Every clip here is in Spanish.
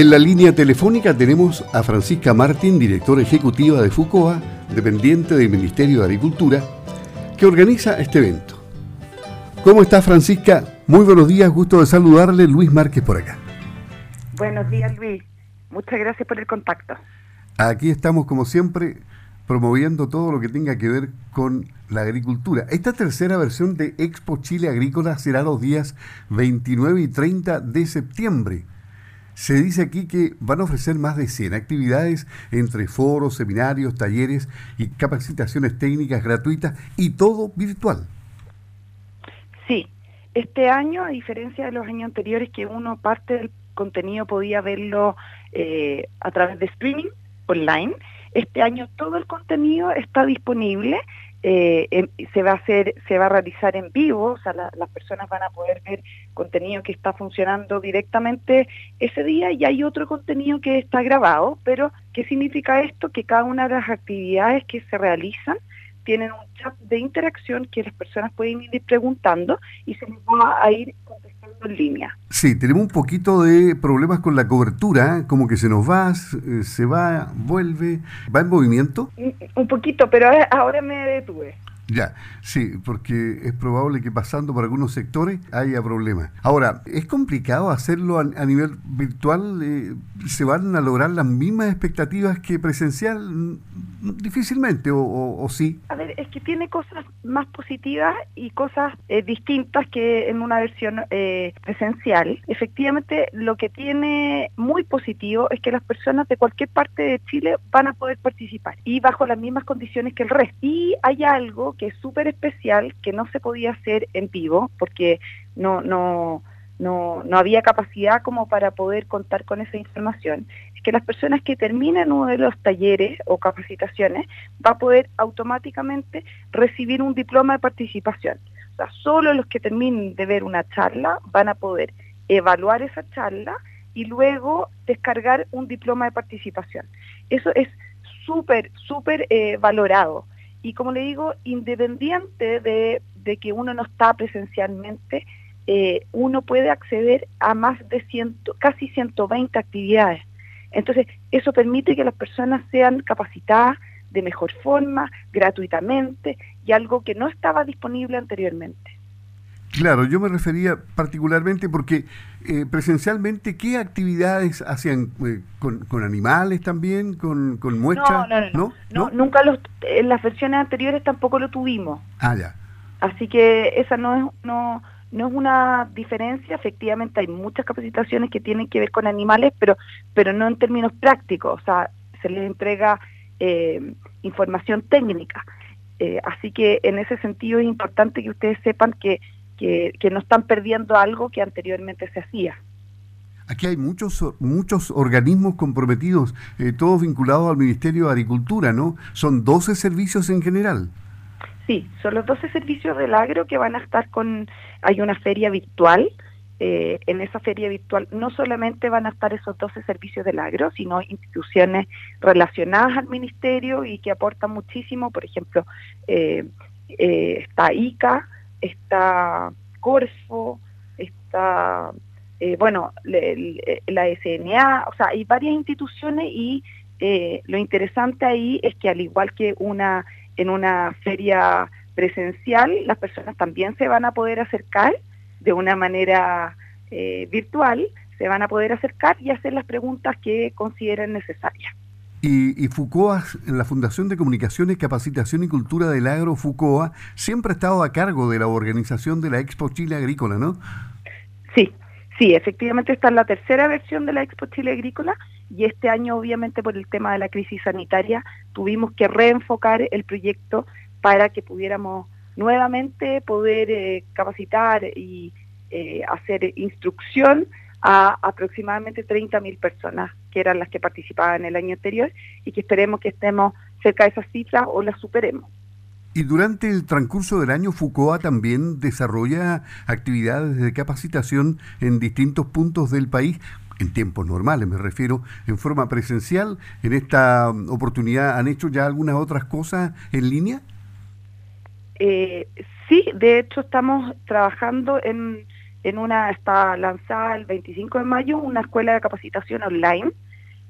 En la línea telefónica tenemos a Francisca Martín, directora ejecutiva de FUCOA, dependiente del Ministerio de Agricultura, que organiza este evento. ¿Cómo está Francisca? Muy buenos días, gusto de saludarle, Luis Márquez por acá. Buenos días Luis, muchas gracias por el contacto. Aquí estamos como siempre promoviendo todo lo que tenga que ver con la agricultura. Esta tercera versión de Expo Chile Agrícola será los días 29 y 30 de septiembre. Se dice aquí que van a ofrecer más de 100 actividades entre foros, seminarios, talleres y capacitaciones técnicas gratuitas y todo virtual. Sí, este año, a diferencia de los años anteriores que uno parte del contenido podía verlo eh, a través de streaming online, este año todo el contenido está disponible eh, se va a hacer, se va a realizar en vivo, o sea, las personas van a poder ver contenido que está funcionando directamente ese día y hay otro contenido que está grabado, pero ¿qué significa esto? Que cada una de las actividades que se realizan tienen un chat de interacción que las personas pueden ir preguntando y se les va a ir contestando en línea. Sí, tenemos un poquito de problemas con la cobertura, ¿eh? como que se nos va, eh, se va, vuelve, va en movimiento. Un poquito, pero ahora me detuve. Ya, sí, porque es probable que pasando por algunos sectores haya problemas. Ahora, ¿es complicado hacerlo a, nivel virtual? Eh, ¿Se van a lograr las mismas expectativas que presencial? Difícilmente, o, sí. A ver, es que tiene cosas más positivas y cosas eh, distintas que en una versión eh, presencial. Efectivamente, lo que tiene muy positivo es que las personas de cualquier parte de Chile van a poder participar y bajo las mismas condiciones que el resto. Y hay algo que es súper especial, que no se podía hacer en vivo, porque no, no, no, no había capacidad como para poder contar con esa información, que las personas que terminen uno de los talleres o capacitaciones va a poder automáticamente recibir un diploma de participación. O sea, solo los que terminen de ver una charla van a poder evaluar esa charla y luego descargar un diploma de participación. Eso es súper, súper eh, valorado. Y como le digo, independiente de, que uno no está presencialmente, eh, uno puede acceder a más de ciento, casi 120 actividades. Entonces, eso permite que las personas sean capacitadas de mejor forma, gratuitamente, y algo que no estaba disponible anteriormente. Claro, yo me refería particularmente porque eh, presencialmente, ¿qué actividades hacían eh, con, animales también, con, con muestras? No no, no, nunca los, en las versiones anteriores tampoco lo tuvimos. Ah, ya. Así que esa no es, no, no es una diferencia, efectivamente hay muchas capacitaciones que tienen que ver con animales, pero, pero no en términos prácticos, o sea, se les entrega eh, información técnica. así que en ese sentido es importante que ustedes sepan que que, no están perdiendo algo que anteriormente se hacía. Aquí hay muchos muchos organismos comprometidos, eh, todos vinculados al Ministerio de Agricultura, ¿no? Son 12 servicios en general. Sí, son los 12 servicios del agro que van a estar con... Hay una feria virtual, eh, en esa feria virtual no solamente van a estar esos 12 servicios del agro, sino instituciones relacionadas al ministerio y que aportan muchísimo, por ejemplo, eh, está ICA, está Corfo, está, eh, bueno, la SNA, o sea, hay varias instituciones y eh, lo interesante ahí es que al igual que una en una feria presencial, las personas también se van a poder acercar de una manera eh, virtual, se van a poder acercar y hacer las preguntas que consideren necesarias. Y, y, FUCOA, la Fundación de Comunicaciones, Capacitación y Cultura del Agro, FUCOA, siempre ha estado a cargo de la organización de la Expo Chile Agrícola, ¿no? Sí, sí, efectivamente está en la tercera versión de la Expo Chile Agrícola y este año, obviamente, por el tema de la crisis sanitaria, tuvimos que reenfocar el proyecto para que pudiéramos nuevamente poder eh, capacitar y eh, hacer instrucción a aproximadamente 30.000 personas, que eran las que participaban el año anterior, y que esperemos que estemos cerca de esas cifras o las superemos. Y durante el transcurso del año, FUCOA también desarrolla actividades de capacitación en distintos puntos del país, en tiempos normales me refiero, en forma presencial. En esta oportunidad, ¿han hecho ya algunas otras cosas en línea? Eh, sí, de hecho estamos trabajando en en una está lanzada el 25 de mayo una escuela de capacitación online.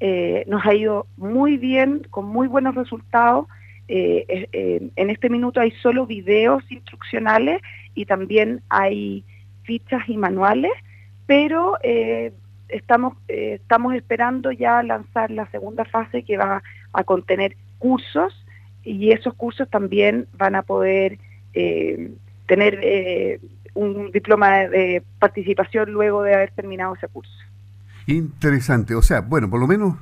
Eh, nos ha ido muy bien, con muy buenos resultados. Eh, eh, en este minuto hay solo videos instruccionales y también hay fichas y manuales, pero estamos, estamos esperando ya lanzar la segunda fase que va a contener cursos y esos cursos también van a poder tener un diploma de participación luego de haber terminado ese curso. Interesante, o sea, bueno, por lo menos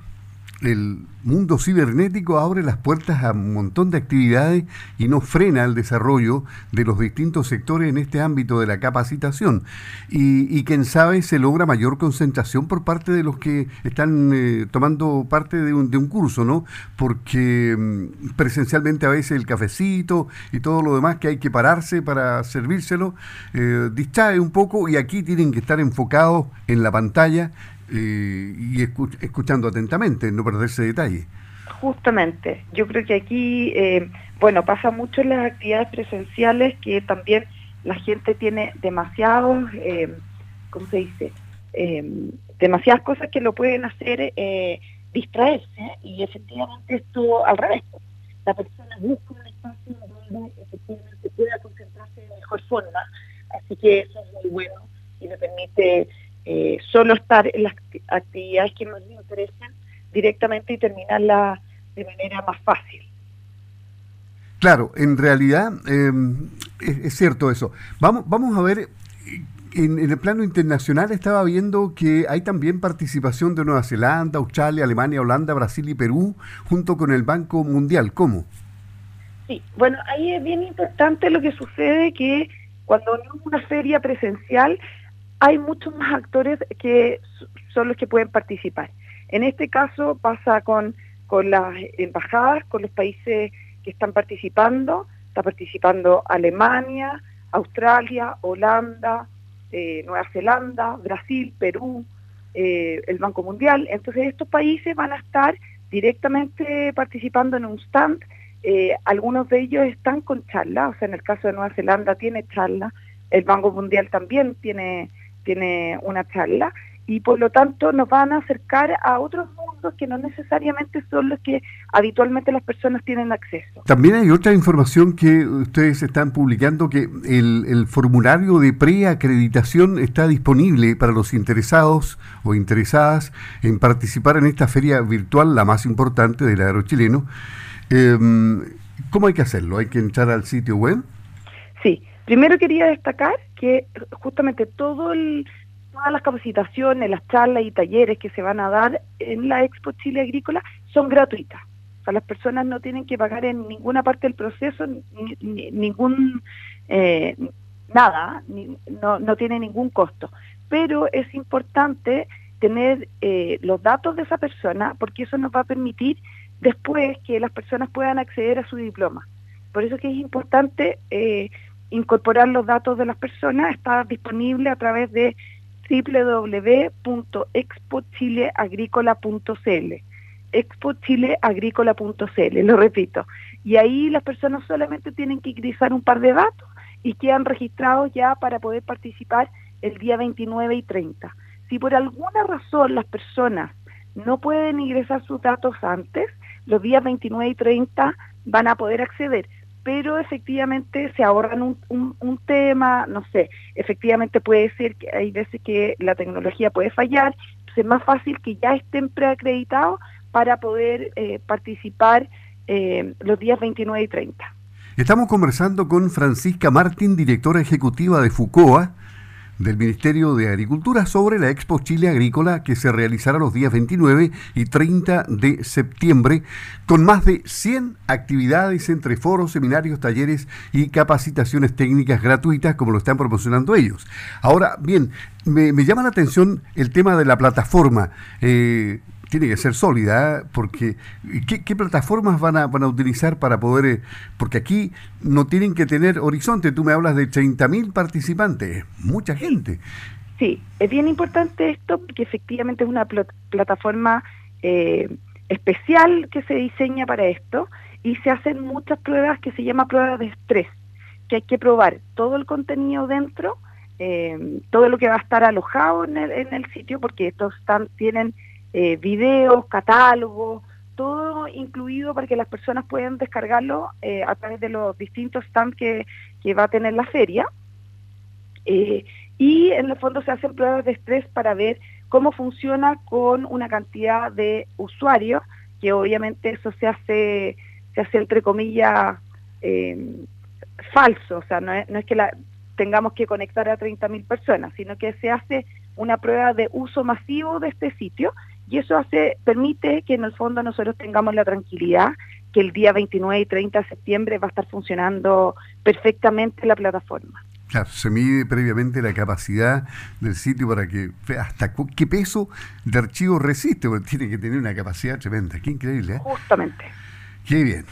el mundo cibernético abre las puertas a un montón de actividades y no frena el desarrollo de los distintos sectores en este ámbito de la capacitación. Y, y quién sabe, se logra mayor concentración por parte de los que están eh, tomando parte de un, de un, curso, ¿no? Porque mm, presencialmente a veces el cafecito y todo lo demás que hay que pararse para servírselo eh, distrae un poco y aquí tienen que estar enfocados en la pantalla eh, y escuchando atentamente, no perderse detalle. Justamente, yo creo que aquí, eh, bueno, pasa mucho en las actividades presenciales que también la gente tiene demasiados, eh, ¿cómo se dice? demasiadas cosas que lo pueden hacer distraerse y efectivamente esto al revés. La persona busca un espacio donde efectivamente pueda concentrarse de mejor forma, así que eso es muy bueno y le permite eh, solo estar en las actividades que más me interesan directamente y terminarla de manera más fácil. Claro, en realidad em, es, cierto eso. Vamos, vamos a ver, en, el plano internacional estaba viendo que hay también participación de Nueva Zelanda, Australia, Alemania, Holanda, Brasil y Perú, junto con el Banco Mundial. ¿Cómo? Sí, bueno, ahí es bien importante lo que sucede que cuando no es una feria presencial, hay muchos más actores que son los que pueden participar. En este caso pasa con, con las embajadas, con los países que están participando, está participando Alemania, Australia, Holanda, eh, Nueva Zelanda, Brasil, Perú, eh, el Banco Mundial. Entonces estos países van a estar directamente participando en un stand. Eh, algunos de ellos están con charla, o sea, en el caso de Nueva Zelanda tiene charla, el Banco Mundial también tiene tiene una charla y por lo tanto nos van a acercar a otros mundos que no necesariamente son los que habitualmente las personas tienen acceso. También hay otra información que ustedes están publicando que el, el formulario de preacreditación está disponible para los interesados o interesadas en participar en esta feria virtual, la más importante del agro chileno. Em, ¿Cómo hay que hacerlo? ¿Hay que entrar al sitio web? Sí, primero quería destacar que justamente todo todas las capacitaciones, las charlas y talleres que se van a dar en la Expo Chile Agrícola son gratuitas. O sea, las personas no tienen que pagar en ninguna parte del proceso ningún eh, nada, no, no tiene ningún costo. Pero es importante tener eh, los datos de esa persona porque eso nos va a permitir después que las personas puedan acceder a su diploma. Por eso es que es importante eh, incorporar los datos de las personas está disponible a través de www.expochileagrícola.cl expochileagrícola.cl, lo repito. Y ahí las personas solamente tienen que ingresar un par de datos y quedan registrados ya para poder participar el día 29 y 30. Si por alguna razón las personas no pueden ingresar sus datos antes, los días 29 y 30 van a poder acceder pero efectivamente se ahorran un, un, tema, no sé, efectivamente puede ser que hay veces que la tecnología puede fallar, entonces es más fácil que ya estén preacreditados para poder eh, participar eh, los días 29 y 30. Estamos conversando con Francisca Martín, directora ejecutiva de FUCOA, del Ministerio de Agricultura sobre la Expo Chile Agrícola que se realizará los días 29 y 30 de septiembre con más de 100 actividades entre foros, seminarios, talleres y capacitaciones técnicas gratuitas como lo están promocionando ellos. Ahora, bien, me, llama la atención el tema de la plataforma. Eh, tiene que ser sólida, ¿eh? porque ¿qué, plataformas van a, van a utilizar para poder, eh, porque aquí no tienen que tener horizonte, tú me hablas de 30.000 participantes, mucha gente. Sí, es bien importante esto porque efectivamente es una plataforma eh, especial que se diseña para esto y se hacen muchas pruebas que se llama pruebas de estrés, que hay que probar todo el contenido dentro eh, todo lo que va a estar alojado en el, sitio, porque estos están, tienen eh, videos, catálogos, todo incluido para que las personas puedan descargarlo eh, a través de los distintos stands que, que va a tener la feria. y en el fondo se hacen pruebas de estrés para ver cómo funciona con una cantidad de usuarios, que obviamente eso se hace, se hace entre comillas falso, o sea, no es, no es que la, tengamos que conectar a 30.000 personas, sino que se hace una prueba de uso masivo de este sitio y eso hace permite que en el fondo nosotros tengamos la tranquilidad que el día 29 y 30 de septiembre va a estar funcionando perfectamente la plataforma. Claro, se mide previamente la capacidad del sitio para que hasta qué peso de archivo resiste, porque tiene que tener una capacidad tremenda. Qué increíble. ¿eh? Justamente. Qué bien.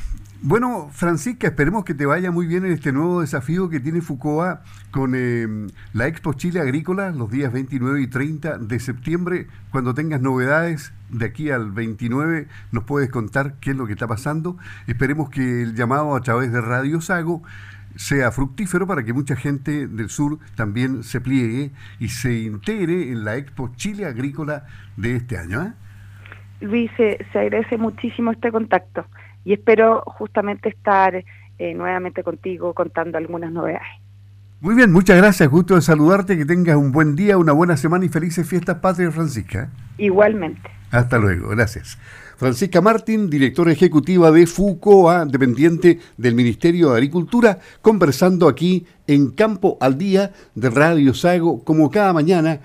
Bueno, Francisca, esperemos que te vaya muy bien en este nuevo desafío que tiene Fucoa con em, la Expo Chile Agrícola los días 29 y 30 de septiembre. Cuando tengas novedades de aquí al 29 nos puedes contar qué es lo que está pasando. Esperemos que el llamado a través de Radio Sago sea fructífero para que mucha gente del sur también se pliegue y se integre en la Expo Chile Agrícola de este año. ¿eh? Luis, se agradece muchísimo este contacto y espero justamente estar eh, nuevamente contigo contando algunas novedades. Muy bien, muchas gracias, gusto de saludarte, que tengas un buen día, una buena semana y felices fiestas patrias, Francisca. Igualmente. Hasta luego, gracias. Francisca Martín, directora ejecutiva de FUCOA, dependiente del Ministerio de Agricultura, conversando aquí en Campo al Día de Radio Sago, como cada mañana.